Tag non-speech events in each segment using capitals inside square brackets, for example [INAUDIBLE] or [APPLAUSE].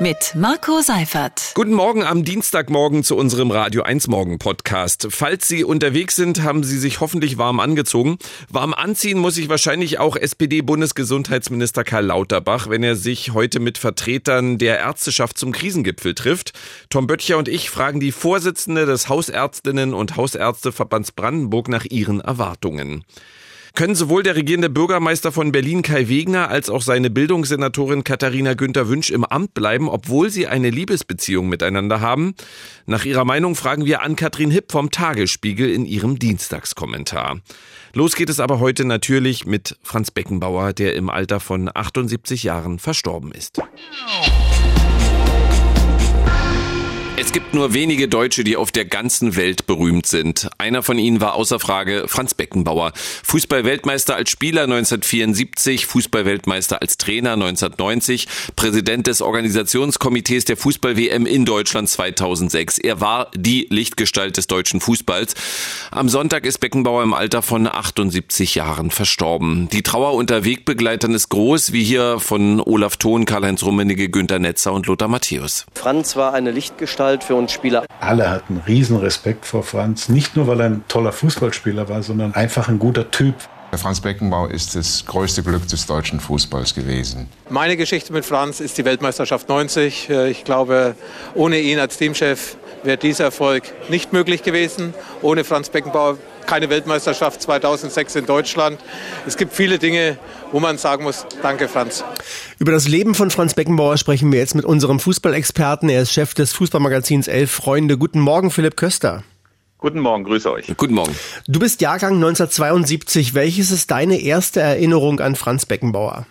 mit Marco Seifert. Guten Morgen am Dienstagmorgen zu unserem Radio 1 Morgen Podcast. Falls Sie unterwegs sind, haben Sie sich hoffentlich warm angezogen. Warm anziehen muss sich wahrscheinlich auch SPD-Bundesgesundheitsminister Karl Lauterbach, wenn er sich heute mit Vertretern der Ärzteschaft zum Krisengipfel trifft. Tom Böttcher und ich fragen die Vorsitzende des Hausärztinnen und Hausärzteverbands Brandenburg nach ihren Erwartungen können sowohl der regierende Bürgermeister von Berlin Kai Wegner als auch seine Bildungssenatorin Katharina Günther Wünsch im Amt bleiben, obwohl sie eine Liebesbeziehung miteinander haben? Nach ihrer Meinung fragen wir an Katrin Hipp vom Tagesspiegel in ihrem Dienstagskommentar. Los geht es aber heute natürlich mit Franz Beckenbauer, der im Alter von 78 Jahren verstorben ist. Es gibt nur wenige Deutsche, die auf der ganzen Welt berühmt sind. Einer von ihnen war außer Frage Franz Beckenbauer. Fußballweltmeister als Spieler 1974, Fußballweltmeister als Trainer 1990, Präsident des Organisationskomitees der Fußball-WM in Deutschland 2006. Er war die Lichtgestalt des deutschen Fußballs. Am Sonntag ist Beckenbauer im Alter von 78 Jahren verstorben. Die Trauer unter Wegbegleitern ist groß, wie hier von Olaf Thon, Karl-Heinz Rummenigge, Günter Netzer und Lothar Matthäus. Franz war eine Lichtgestalt halt für uns Spieler. Alle hatten riesen Respekt vor Franz. Nicht nur, weil er ein toller Fußballspieler war, sondern einfach ein guter Typ. Franz Beckenbauer ist das größte Glück des deutschen Fußballs gewesen. Meine Geschichte mit Franz ist die Weltmeisterschaft 90. Ich glaube, ohne ihn als Teamchef wäre dieser Erfolg nicht möglich gewesen. Ohne Franz Beckenbauer keine Weltmeisterschaft 2006 in Deutschland. Es gibt viele Dinge, wo man sagen muss, danke Franz. Über das Leben von Franz Beckenbauer sprechen wir jetzt mit unserem Fußballexperten. Er ist Chef des Fußballmagazins Elf Freunde. Guten Morgen, Philipp Köster. Guten Morgen, grüße euch. Guten Morgen. Du bist Jahrgang 1972. Welches ist deine erste Erinnerung an Franz Beckenbauer?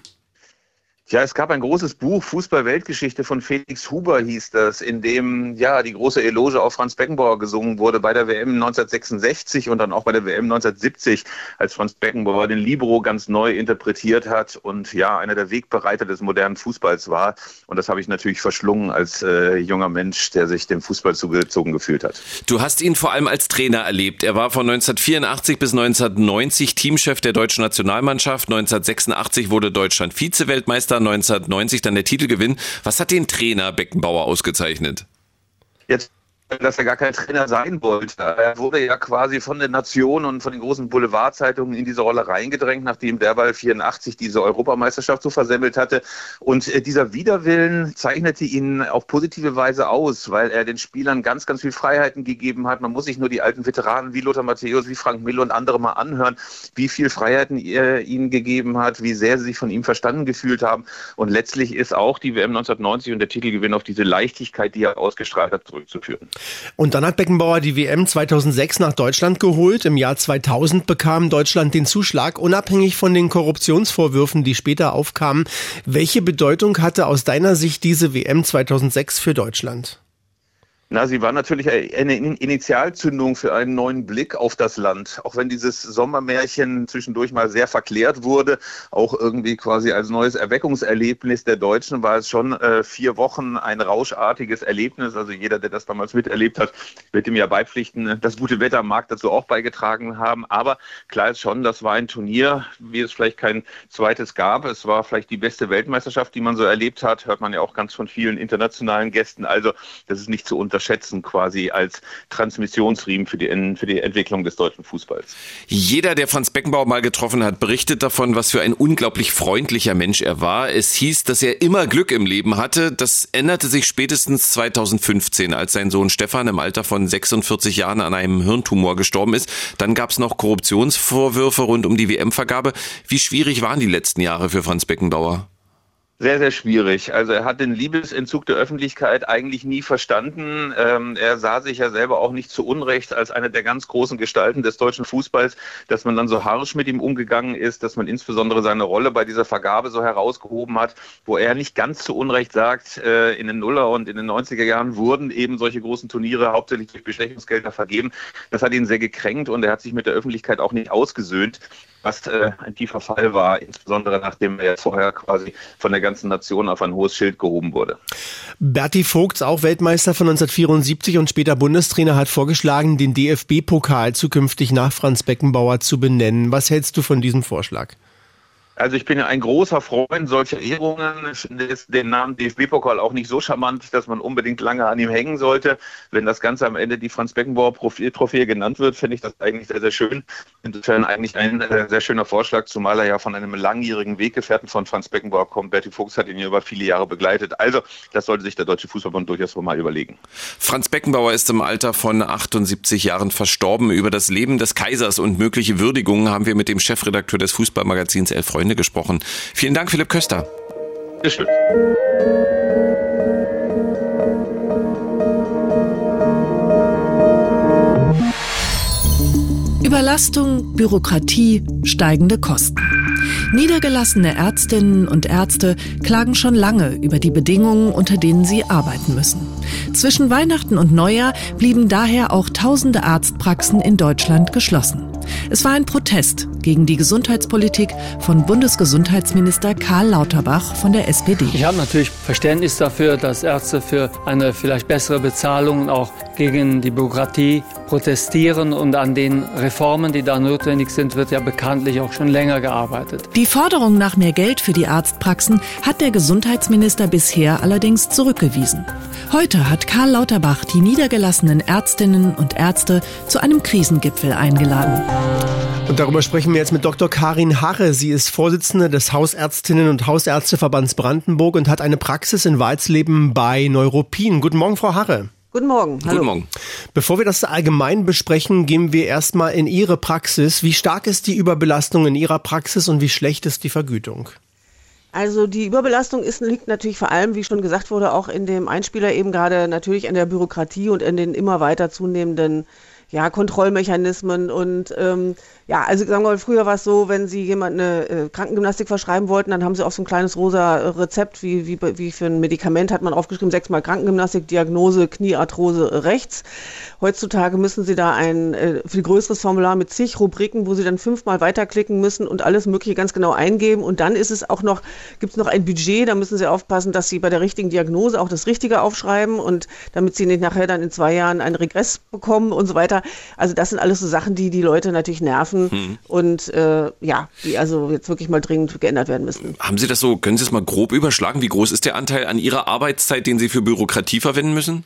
Ja, es gab ein großes Buch, Fußball-Weltgeschichte von Felix Huber hieß das, in dem ja die große Eloge auf Franz Beckenbauer gesungen wurde bei der WM 1966 und dann auch bei der WM 1970, als Franz Beckenbauer den Libero ganz neu interpretiert hat und ja einer der Wegbereiter des modernen Fußballs war. Und das habe ich natürlich verschlungen als äh, junger Mensch, der sich dem Fußball zugezogen gefühlt hat. Du hast ihn vor allem als Trainer erlebt. Er war von 1984 bis 1990 Teamchef der deutschen Nationalmannschaft. 1986 wurde Deutschland Vize-Weltmeister. 1990 dann der Titelgewinn. Was hat den Trainer Beckenbauer ausgezeichnet? Jetzt dass er gar kein Trainer sein wollte. Er wurde ja quasi von den Nationen und von den großen Boulevardzeitungen in diese Rolle reingedrängt, nachdem derweil 84 diese Europameisterschaft so versemmelt hatte. Und äh, dieser Widerwillen zeichnete ihn auf positive Weise aus, weil er den Spielern ganz, ganz viel Freiheiten gegeben hat. Man muss sich nur die alten Veteranen wie Lothar Matthäus, wie Frank Mille und andere mal anhören, wie viel Freiheiten er ihnen gegeben hat, wie sehr sie sich von ihm verstanden gefühlt haben. Und letztlich ist auch die WM 1990 und der Titelgewinn auf diese Leichtigkeit, die er ausgestrahlt hat, zurückzuführen. Und dann hat Beckenbauer die WM 2006 nach Deutschland geholt. Im Jahr 2000 bekam Deutschland den Zuschlag, unabhängig von den Korruptionsvorwürfen, die später aufkamen. Welche Bedeutung hatte aus deiner Sicht diese WM 2006 für Deutschland? Na, sie war natürlich eine Initialzündung für einen neuen Blick auf das Land. Auch wenn dieses Sommermärchen zwischendurch mal sehr verklärt wurde, auch irgendwie quasi als neues Erweckungserlebnis der Deutschen, war es schon äh, vier Wochen ein rauschartiges Erlebnis. Also jeder, der das damals miterlebt hat, wird ihm ja beipflichten. Das gute Wetter mag dazu auch beigetragen haben. Aber klar ist schon, das war ein Turnier, wie es vielleicht kein zweites gab. Es war vielleicht die beste Weltmeisterschaft, die man so erlebt hat. Hört man ja auch ganz von vielen internationalen Gästen. Also das ist nicht zu unterscheiden unterschätzen quasi als Transmissionsriemen für die, für die Entwicklung des deutschen Fußballs. Jeder, der Franz Beckenbauer mal getroffen hat, berichtet davon, was für ein unglaublich freundlicher Mensch er war. Es hieß, dass er immer Glück im Leben hatte. Das änderte sich spätestens 2015, als sein Sohn Stefan im Alter von 46 Jahren an einem Hirntumor gestorben ist. Dann gab es noch Korruptionsvorwürfe rund um die WM-Vergabe. Wie schwierig waren die letzten Jahre für Franz Beckenbauer? Sehr, sehr schwierig. Also er hat den Liebesentzug der Öffentlichkeit eigentlich nie verstanden. Ähm, er sah sich ja selber auch nicht zu Unrecht als eine der ganz großen Gestalten des deutschen Fußballs, dass man dann so harsch mit ihm umgegangen ist, dass man insbesondere seine Rolle bei dieser Vergabe so herausgehoben hat, wo er nicht ganz zu Unrecht sagt, äh, in den Nuller und in den 90er Jahren wurden eben solche großen Turniere hauptsächlich durch Bestechungsgelder vergeben. Das hat ihn sehr gekränkt und er hat sich mit der Öffentlichkeit auch nicht ausgesöhnt. Was äh, ein tiefer Fall war, insbesondere nachdem er vorher quasi von der ganzen Nation auf ein hohes Schild gehoben wurde. Berti Vogts, auch Weltmeister von 1974 und später Bundestrainer, hat vorgeschlagen, den DFB-Pokal zukünftig nach Franz Beckenbauer zu benennen. Was hältst du von diesem Vorschlag? Also ich bin ja ein großer Freund solcher Ehrungen. Ich finde den Namen DFB-Pokal auch nicht so charmant, dass man unbedingt lange an ihm hängen sollte. Wenn das Ganze am Ende die Franz Beckenbauer Trophäe genannt wird, finde ich das eigentlich sehr, sehr schön. Insofern eigentlich ein äh, sehr schöner Vorschlag, zumal er ja von einem langjährigen Weggefährten von Franz Beckenbauer kommt. Berti Fuchs hat ihn ja über viele Jahre begleitet. Also das sollte sich der Deutsche Fußballbund durchaus mal überlegen. Franz Beckenbauer ist im Alter von 78 Jahren verstorben. Über das Leben des Kaisers und mögliche Würdigungen haben wir mit dem Chefredakteur des Fußballmagazins Elf Freunde Freunde gesprochen. Vielen Dank, Philipp Köster. Bitte Überlastung, Bürokratie, steigende Kosten. Niedergelassene Ärztinnen und Ärzte klagen schon lange über die Bedingungen, unter denen sie arbeiten müssen. Zwischen Weihnachten und Neujahr blieben daher auch tausende Arztpraxen in Deutschland geschlossen. Es war ein Protest gegen die Gesundheitspolitik von Bundesgesundheitsminister Karl Lauterbach von der SPD. Ich habe natürlich Verständnis dafür, dass Ärzte für eine vielleicht bessere Bezahlung und auch gegen die Bürokratie protestieren und an den Reformen, die da notwendig sind, wird ja bekanntlich auch schon länger gearbeitet. Die Forderung nach mehr Geld für die Arztpraxen hat der Gesundheitsminister bisher allerdings zurückgewiesen. Heute hat Karl Lauterbach die niedergelassenen Ärztinnen und Ärzte zu einem Krisengipfel eingeladen. Und darüber sprechen wir jetzt mit Dr. Karin Harre. Sie ist Vorsitzende des Hausärztinnen und Hausärzteverbands Brandenburg und hat eine Praxis in Walsleben bei Neuropin. Guten Morgen, Frau Harre. Guten Morgen. Hallo. Guten Morgen. Bevor wir das allgemein besprechen, gehen wir erstmal in Ihre Praxis. Wie stark ist die Überbelastung in Ihrer Praxis und wie schlecht ist die Vergütung? Also die Überbelastung ist, liegt natürlich vor allem, wie schon gesagt wurde, auch in dem Einspieler eben gerade natürlich in der Bürokratie und in den immer weiter zunehmenden ja, Kontrollmechanismen und ähm, ja, also sagen wir mal, früher war es so, wenn Sie jemand eine äh, Krankengymnastik verschreiben wollten, dann haben Sie auch so ein kleines rosa Rezept, wie, wie, wie für ein Medikament hat man aufgeschrieben, sechsmal Krankengymnastik, Diagnose, Kniearthrose rechts. Heutzutage müssen Sie da ein äh, viel größeres Formular mit zig Rubriken, wo Sie dann fünfmal weiterklicken müssen und alles Mögliche ganz genau eingeben. Und dann ist es auch noch, gibt es noch ein Budget, da müssen Sie aufpassen, dass Sie bei der richtigen Diagnose auch das Richtige aufschreiben und damit Sie nicht nachher dann in zwei Jahren einen Regress bekommen und so weiter. Also das sind alles so Sachen, die die Leute natürlich nerven hm. und äh, ja, die also jetzt wirklich mal dringend geändert werden müssen. Haben Sie das so, können Sie es mal grob überschlagen? Wie groß ist der Anteil an Ihrer Arbeitszeit, den Sie für Bürokratie verwenden müssen?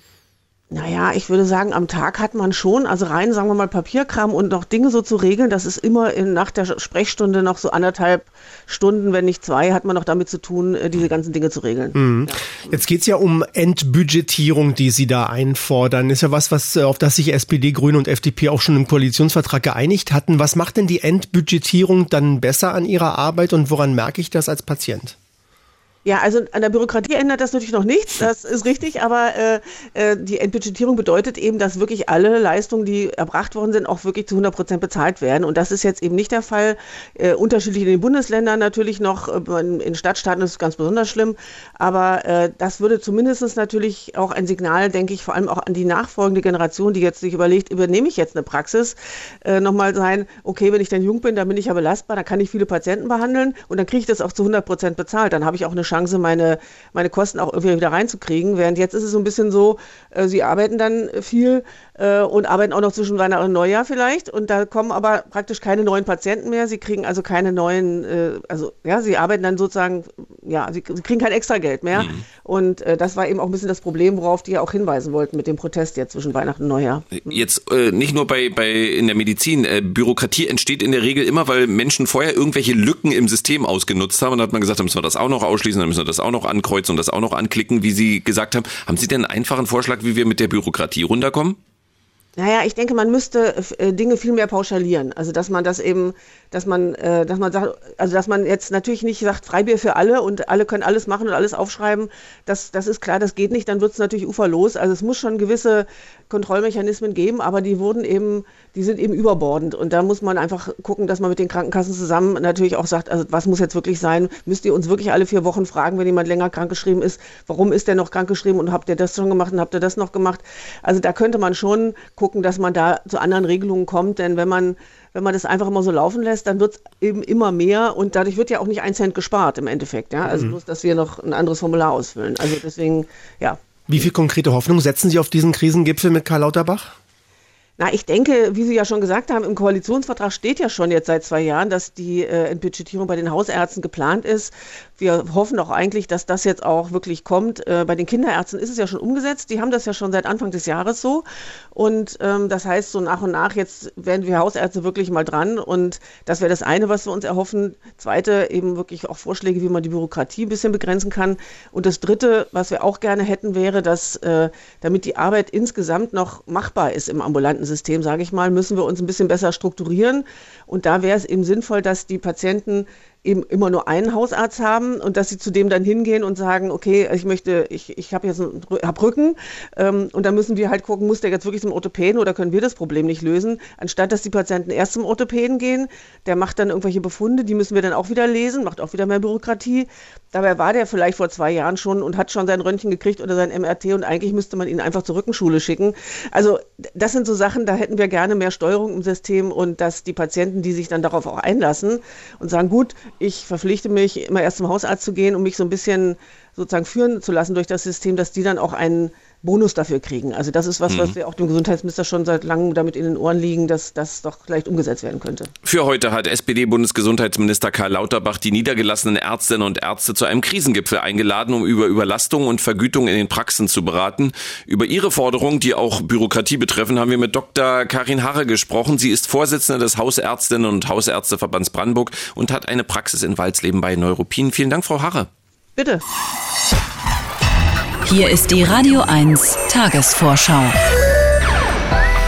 Naja, ich würde sagen, am Tag hat man schon, also rein, sagen wir mal, Papierkram und noch Dinge so zu regeln, das ist immer in, nach der Sprechstunde noch so anderthalb Stunden, wenn nicht zwei, hat man noch damit zu tun, äh, diese ganzen Dinge zu regeln. Mhm. Jetzt geht's ja um Entbudgetierung, die Sie da einfordern. Ist ja was, was äh, auf das sich SPD, Grüne und FDP auch schon im Koalitionsvertrag geeinigt hatten. Was macht denn die Entbudgetierung dann besser an Ihrer Arbeit und woran merke ich das als Patient? Ja, also an der Bürokratie ändert das natürlich noch nichts, das ist richtig, aber äh, äh, die Entbudgetierung bedeutet eben, dass wirklich alle Leistungen, die erbracht worden sind, auch wirklich zu 100 Prozent bezahlt werden. Und das ist jetzt eben nicht der Fall. Äh, unterschiedlich in den Bundesländern natürlich noch, äh, in Stadtstaaten ist es ganz besonders schlimm, aber äh, das würde zumindest natürlich auch ein Signal, denke ich, vor allem auch an die nachfolgende Generation, die jetzt sich überlegt, übernehme ich jetzt eine Praxis, äh, nochmal sein, okay, wenn ich dann jung bin, dann bin ich ja belastbar, dann kann ich viele Patienten behandeln und dann kriege ich das auch zu 100 Prozent bezahlt. Dann habe ich auch eine Chance, meine, meine Kosten auch irgendwie wieder reinzukriegen. Während jetzt ist es so ein bisschen so, äh, sie arbeiten dann viel und arbeiten auch noch zwischen Weihnachten und Neujahr vielleicht. Und da kommen aber praktisch keine neuen Patienten mehr. Sie kriegen also keine neuen, äh, also ja, sie arbeiten dann sozusagen, ja, sie, sie kriegen kein Extrageld mehr. Mhm. Und äh, das war eben auch ein bisschen das Problem, worauf die ja auch hinweisen wollten mit dem Protest jetzt zwischen Weihnachten und Neujahr. Jetzt äh, nicht nur bei, bei in der Medizin. Äh, Bürokratie entsteht in der Regel immer, weil Menschen vorher irgendwelche Lücken im System ausgenutzt haben. Und da hat man gesagt, dann müssen wir das auch noch ausschließen, dann müssen wir das auch noch ankreuzen und das auch noch anklicken, wie Sie gesagt haben. Haben Sie denn einen einfachen Vorschlag, wie wir mit der Bürokratie runterkommen? Naja, ich denke, man müsste äh, Dinge viel mehr pauschalieren. Also dass man das eben, dass man, äh, dass man sagt, also dass man jetzt natürlich nicht sagt, Freibier für alle und alle können alles machen und alles aufschreiben. Das, das ist klar, das geht nicht, dann wird es natürlich uferlos. Also es muss schon gewisse Kontrollmechanismen geben, aber die wurden eben, die sind eben überbordend. Und da muss man einfach gucken, dass man mit den Krankenkassen zusammen natürlich auch sagt, also was muss jetzt wirklich sein? Müsst ihr uns wirklich alle vier Wochen fragen, wenn jemand länger krankgeschrieben ist, warum ist der noch krankgeschrieben und habt ihr das schon gemacht und habt ihr das noch gemacht? Also da könnte man schon gucken, dass man da zu anderen Regelungen kommt. Denn wenn man, wenn man das einfach immer so laufen lässt, dann wird es eben immer mehr und dadurch wird ja auch nicht ein Cent gespart im Endeffekt. Ja? Also mhm. bloß, dass wir noch ein anderes Formular ausfüllen. Also deswegen, ja. Wie viel konkrete Hoffnung setzen Sie auf diesen Krisengipfel mit Karl Lauterbach? Na, ich denke, wie Sie ja schon gesagt haben, im Koalitionsvertrag steht ja schon jetzt seit zwei Jahren, dass die äh, Entbudgetierung bei den Hausärzten geplant ist. Wir hoffen auch eigentlich, dass das jetzt auch wirklich kommt. Äh, bei den Kinderärzten ist es ja schon umgesetzt. Die haben das ja schon seit Anfang des Jahres so. Und ähm, das heißt, so nach und nach, jetzt werden wir Hausärzte wirklich mal dran. Und das wäre das eine, was wir uns erhoffen. Zweite, eben wirklich auch Vorschläge, wie man die Bürokratie ein bisschen begrenzen kann. Und das dritte, was wir auch gerne hätten, wäre, dass äh, damit die Arbeit insgesamt noch machbar ist im ambulanten System, sage ich mal, müssen wir uns ein bisschen besser strukturieren. Und da wäre es eben sinnvoll, dass die Patienten eben immer nur einen Hausarzt haben und dass sie zu dem dann hingehen und sagen, okay, ich möchte, ich, ich habe jetzt einen, hab Rücken ähm, und dann müssen wir halt gucken, muss der jetzt wirklich zum Orthopäden oder können wir das Problem nicht lösen, anstatt dass die Patienten erst zum Orthopäden gehen, der macht dann irgendwelche Befunde, die müssen wir dann auch wieder lesen, macht auch wieder mehr Bürokratie. Dabei war der vielleicht vor zwei Jahren schon und hat schon sein Röntgen gekriegt oder sein MRT und eigentlich müsste man ihn einfach zur Rückenschule schicken. Also das sind so Sachen, da hätten wir gerne mehr Steuerung im System und dass die Patienten, die sich dann darauf auch einlassen und sagen, gut, ich verpflichte mich, immer erst zum Hausarzt zu gehen, um mich so ein bisschen sozusagen führen zu lassen durch das System, dass die dann auch einen Bonus dafür kriegen. Also das ist was, mhm. was wir auch dem Gesundheitsminister schon seit langem damit in den Ohren liegen, dass das doch vielleicht umgesetzt werden könnte. Für heute hat SPD-Bundesgesundheitsminister Karl Lauterbach die niedergelassenen Ärztinnen und Ärzte zu einem Krisengipfel eingeladen, um über Überlastung und Vergütung in den Praxen zu beraten. Über ihre Forderungen, die auch Bürokratie betreffen, haben wir mit Dr. Karin Harre gesprochen. Sie ist Vorsitzende des Hausärztinnen und Hausärzteverbands Brandenburg und hat eine Praxis in Walsleben bei Neuruppin. Vielen Dank, Frau Harre. Bitte. Hier ist die Radio 1 Tagesvorschau.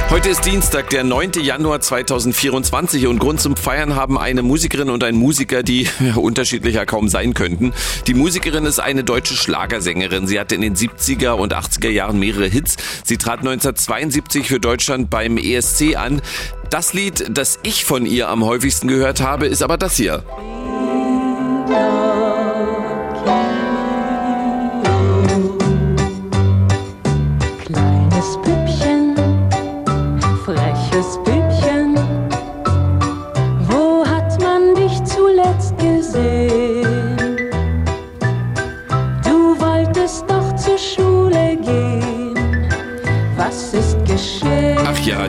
Heute ist Dienstag, der 9. Januar 2024 und Grund zum Feiern haben eine Musikerin und ein Musiker, die [LAUGHS] unterschiedlicher kaum sein könnten. Die Musikerin ist eine deutsche Schlagersängerin. Sie hatte in den 70er und 80er Jahren mehrere Hits. Sie trat 1972 für Deutschland beim ESC an. Das Lied, das ich von ihr am häufigsten gehört habe, ist aber das hier. this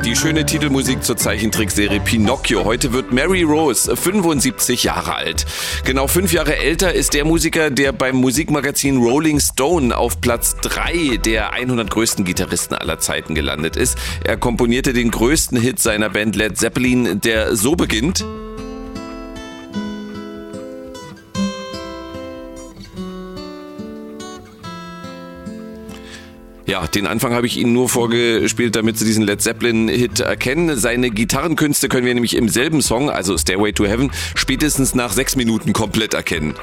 die schöne Titelmusik zur Zeichentrickserie Pinocchio. Heute wird Mary Rose 75 Jahre alt. Genau fünf Jahre älter ist der Musiker, der beim Musikmagazin Rolling Stone auf Platz drei der 100 größten Gitarristen aller Zeiten gelandet ist. Er komponierte den größten Hit seiner Band Led Zeppelin, der so beginnt. Ja, den Anfang habe ich Ihnen nur vorgespielt, damit Sie diesen Led Zeppelin-Hit erkennen. Seine Gitarrenkünste können wir nämlich im selben Song, also Stairway to Heaven, spätestens nach sechs Minuten komplett erkennen.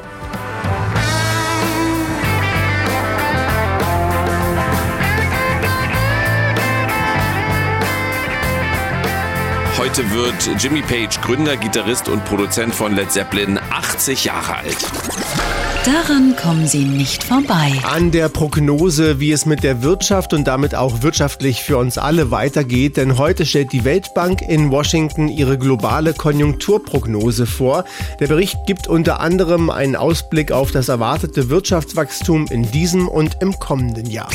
Heute wird Jimmy Page, Gründer, Gitarrist und Produzent von Led Zeppelin, 80 Jahre alt. Daran kommen Sie nicht vorbei. An der Prognose, wie es mit der Wirtschaft und damit auch wirtschaftlich für uns alle weitergeht. Denn heute stellt die Weltbank in Washington ihre globale Konjunkturprognose vor. Der Bericht gibt unter anderem einen Ausblick auf das erwartete Wirtschaftswachstum in diesem und im kommenden Jahr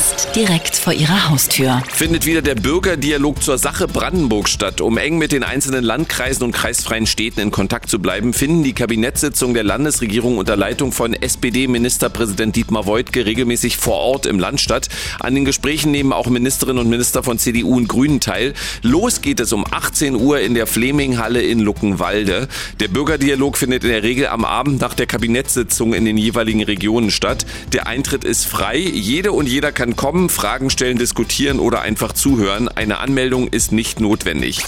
fast direkt vor ihrer Haustür. Findet wieder der Bürgerdialog zur Sache Brandenburg statt. Um eng mit den einzelnen Landkreisen und kreisfreien Städten in Kontakt zu bleiben, finden die Kabinettssitzungen der Landesregierung unter Leitung von SPD-Ministerpräsident Dietmar Woidke regelmäßig vor Ort im Land statt. An den Gesprächen nehmen auch Ministerinnen und Minister von CDU und Grünen teil. Los geht es um 18 Uhr in der Fleminghalle in Luckenwalde. Der Bürgerdialog findet in der Regel am Abend nach der Kabinettssitzung in den jeweiligen Regionen statt. Der Eintritt ist frei. Jede und jeder kann kann kommen, Fragen stellen, diskutieren oder einfach zuhören. Eine Anmeldung ist nicht notwendig.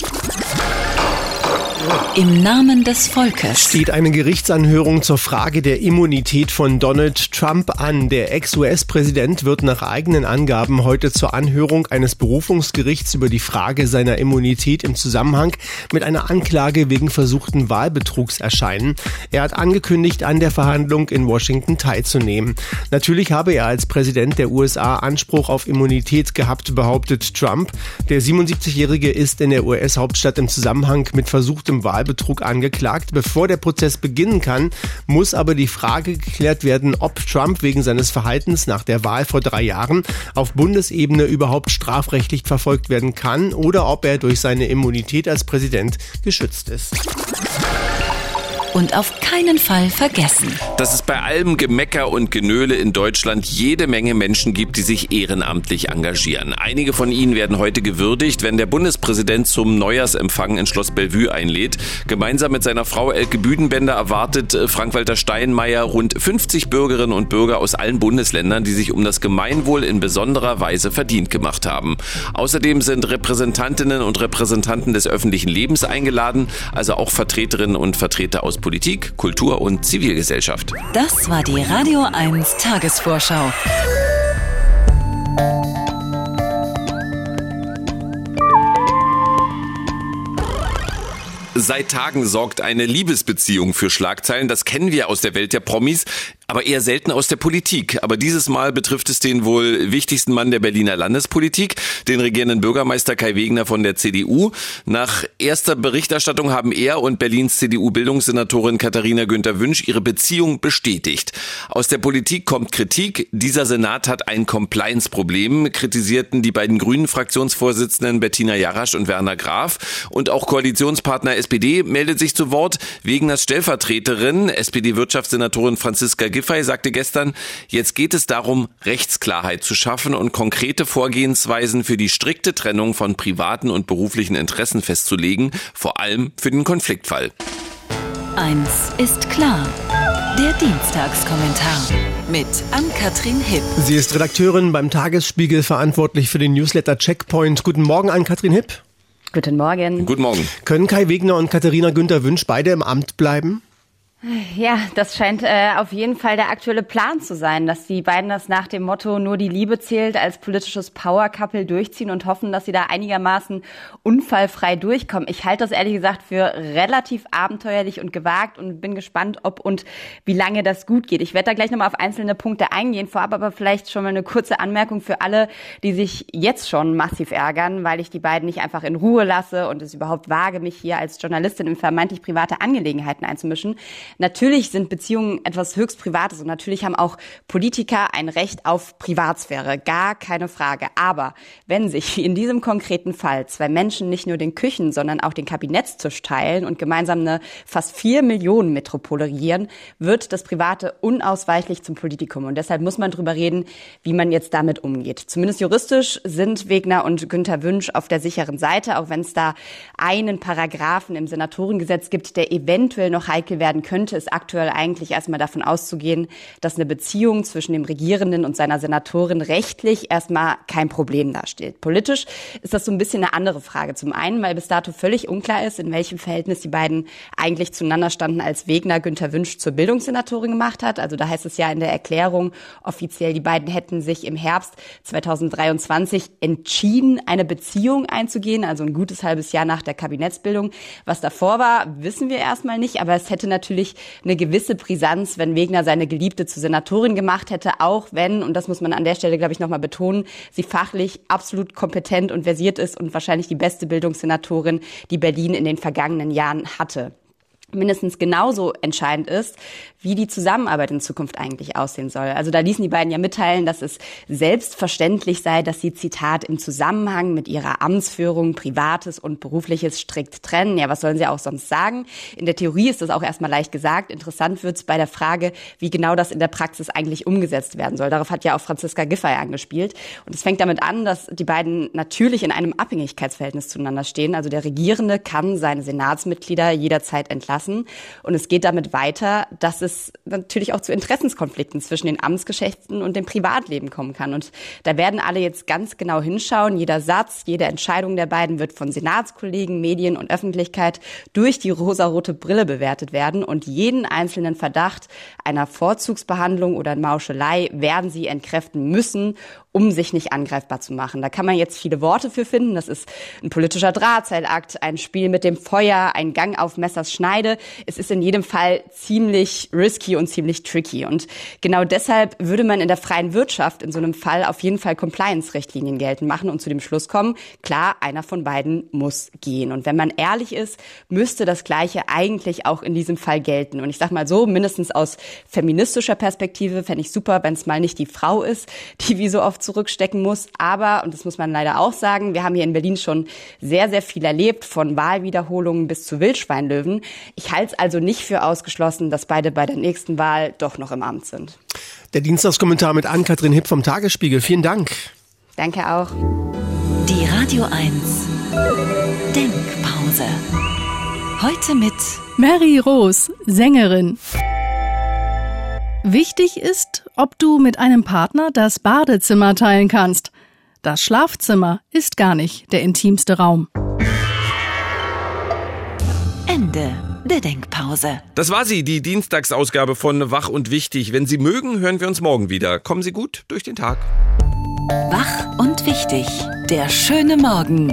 Im Namen des Volkes steht eine Gerichtsanhörung zur Frage der Immunität von Donald Trump an. Der Ex-US-Präsident wird nach eigenen Angaben heute zur Anhörung eines Berufungsgerichts über die Frage seiner Immunität im Zusammenhang mit einer Anklage wegen versuchten Wahlbetrugs erscheinen. Er hat angekündigt, an der Verhandlung in Washington teilzunehmen. Natürlich habe er als Präsident der USA Anspruch auf Immunität gehabt, behauptet Trump. Der 77-Jährige ist in der US-Hauptstadt im Zusammenhang mit versuchtem Wahlbetrug angeklagt. Bevor der Prozess beginnen kann, muss aber die Frage geklärt werden, ob Trump wegen seines Verhaltens nach der Wahl vor drei Jahren auf Bundesebene überhaupt strafrechtlich verfolgt werden kann oder ob er durch seine Immunität als Präsident geschützt ist und auf keinen Fall vergessen. Dass es bei allem Gemecker und Genöle in Deutschland jede Menge Menschen gibt, die sich ehrenamtlich engagieren. Einige von ihnen werden heute gewürdigt, wenn der Bundespräsident zum Neujahrsempfang in Schloss Bellevue einlädt. Gemeinsam mit seiner Frau Elke Büdenbender erwartet äh, Frank-Walter Steinmeier rund 50 Bürgerinnen und Bürger aus allen Bundesländern, die sich um das Gemeinwohl in besonderer Weise verdient gemacht haben. Außerdem sind Repräsentantinnen und Repräsentanten des öffentlichen Lebens eingeladen, also auch Vertreterinnen und Vertreter aus Politik, Kultur und Zivilgesellschaft. Das war die Radio 1 Tagesvorschau. Seit Tagen sorgt eine Liebesbeziehung für Schlagzeilen. Das kennen wir aus der Welt der Promis aber eher selten aus der Politik. Aber dieses Mal betrifft es den wohl wichtigsten Mann der Berliner Landespolitik, den regierenden Bürgermeister Kai Wegner von der CDU. Nach erster Berichterstattung haben er und Berlins CDU-Bildungssenatorin Katharina Günther Wünsch ihre Beziehung bestätigt. Aus der Politik kommt Kritik. Dieser Senat hat ein Compliance-Problem, kritisierten die beiden grünen Fraktionsvorsitzenden Bettina Jarasch und Werner Graf. Und auch Koalitionspartner SPD meldet sich zu Wort. Wegners Stellvertreterin, SPD-Wirtschaftssenatorin Franziska Giffey, Giffey sagte gestern, jetzt geht es darum, Rechtsklarheit zu schaffen und konkrete Vorgehensweisen für die strikte Trennung von privaten und beruflichen Interessen festzulegen, vor allem für den Konfliktfall. Eins ist klar. Der Dienstagskommentar mit Ann-Kathrin Hipp. Sie ist Redakteurin beim Tagesspiegel, verantwortlich für den Newsletter Checkpoint. Guten Morgen, Ann-Kathrin Hipp. Guten Morgen. Guten Morgen. Können Kai Wegner und Katharina Günther Wünsch beide im Amt bleiben? Ja, das scheint äh, auf jeden Fall der aktuelle Plan zu sein, dass die beiden das nach dem Motto nur die Liebe zählt als politisches Power-Couple durchziehen und hoffen, dass sie da einigermaßen unfallfrei durchkommen. Ich halte das ehrlich gesagt für relativ abenteuerlich und gewagt und bin gespannt, ob und wie lange das gut geht. Ich werde da gleich nochmal auf einzelne Punkte eingehen, vorab aber vielleicht schon mal eine kurze Anmerkung für alle, die sich jetzt schon massiv ärgern, weil ich die beiden nicht einfach in Ruhe lasse und es überhaupt wage, mich hier als Journalistin in vermeintlich private Angelegenheiten einzumischen. Natürlich sind Beziehungen etwas höchst Privates und natürlich haben auch Politiker ein Recht auf Privatsphäre, gar keine Frage. Aber wenn sich [LAUGHS] in diesem konkreten Fall zwei Menschen nicht nur den Küchen, sondern auch den Kabinettstisch teilen und gemeinsam eine fast vier Millionen Metropole regieren, wird das Private unausweichlich zum Politikum. Und deshalb muss man drüber reden, wie man jetzt damit umgeht. Zumindest juristisch sind Wegner und Günther Wünsch auf der sicheren Seite, auch wenn es da einen Paragraphen im Senatorengesetz gibt, der eventuell noch heikel werden könnte könnte, ist aktuell eigentlich erstmal davon auszugehen, dass eine Beziehung zwischen dem Regierenden und seiner Senatorin rechtlich erstmal kein Problem darstellt. Politisch ist das so ein bisschen eine andere Frage. Zum einen, weil bis dato völlig unklar ist, in welchem Verhältnis die beiden eigentlich zueinander standen, als Wegner Günther Wünsch zur Bildungssenatorin gemacht hat. Also da heißt es ja in der Erklärung offiziell, die beiden hätten sich im Herbst 2023 entschieden, eine Beziehung einzugehen, also ein gutes halbes Jahr nach der Kabinettsbildung. Was davor war, wissen wir erstmal nicht, aber es hätte natürlich eine gewisse Brisanz, wenn Wegner seine Geliebte zur Senatorin gemacht hätte, auch wenn, und das muss man an der Stelle, glaube ich, nochmal betonen, sie fachlich absolut kompetent und versiert ist und wahrscheinlich die beste Bildungssenatorin, die Berlin in den vergangenen Jahren hatte. Mindestens genauso entscheidend ist, wie die Zusammenarbeit in Zukunft eigentlich aussehen soll. Also da ließen die beiden ja mitteilen, dass es selbstverständlich sei, dass sie, Zitat, im Zusammenhang mit ihrer Amtsführung Privates und Berufliches strikt trennen. Ja, was sollen sie auch sonst sagen? In der Theorie ist das auch erstmal leicht gesagt. Interessant wird es bei der Frage, wie genau das in der Praxis eigentlich umgesetzt werden soll. Darauf hat ja auch Franziska Giffey angespielt. Und es fängt damit an, dass die beiden natürlich in einem Abhängigkeitsverhältnis zueinander stehen. Also der Regierende kann seine Senatsmitglieder jederzeit entlassen lassen. Und es geht damit weiter, dass es natürlich auch zu Interessenskonflikten zwischen den Amtsgeschäften und dem Privatleben kommen kann. Und da werden alle jetzt ganz genau hinschauen. Jeder Satz, jede Entscheidung der beiden wird von Senatskollegen, Medien und Öffentlichkeit durch die rosarote Brille bewertet werden. Und jeden einzelnen Verdacht einer Vorzugsbehandlung oder Mauschelei werden sie entkräften müssen, um sich nicht angreifbar zu machen. Da kann man jetzt viele Worte für finden. Das ist ein politischer Drahtseilakt, ein Spiel mit dem Feuer, ein Gang auf Messers Schneide. Es ist in jedem Fall ziemlich risky und ziemlich tricky. Und genau deshalb würde man in der freien Wirtschaft in so einem Fall auf jeden Fall Compliance-Richtlinien geltend machen und zu dem Schluss kommen, klar, einer von beiden muss gehen. Und wenn man ehrlich ist, müsste das Gleiche eigentlich auch in diesem Fall gelten. Und ich sag mal so, mindestens aus feministischer Perspektive fände ich super, wenn es mal nicht die Frau ist, die wie so oft zurückstecken muss. Aber, und das muss man leider auch sagen, wir haben hier in Berlin schon sehr, sehr viel erlebt, von Wahlwiederholungen bis zu Wildschweinlöwen. Ich halte es also nicht für ausgeschlossen, dass beide bei der nächsten Wahl doch noch im Amt sind. Der Dienstagskommentar mit Ann-Kathrin Hipp vom Tagesspiegel. Vielen Dank. Danke auch. Die Radio 1 Denkpause. Heute mit Mary Rose, Sängerin. Wichtig ist, ob du mit einem Partner das Badezimmer teilen kannst. Das Schlafzimmer ist gar nicht der intimste Raum. Ende der Denkpause. Das war sie, die Dienstagsausgabe von Wach und Wichtig. Wenn Sie mögen, hören wir uns morgen wieder. Kommen Sie gut durch den Tag. Wach und Wichtig. Der schöne Morgen.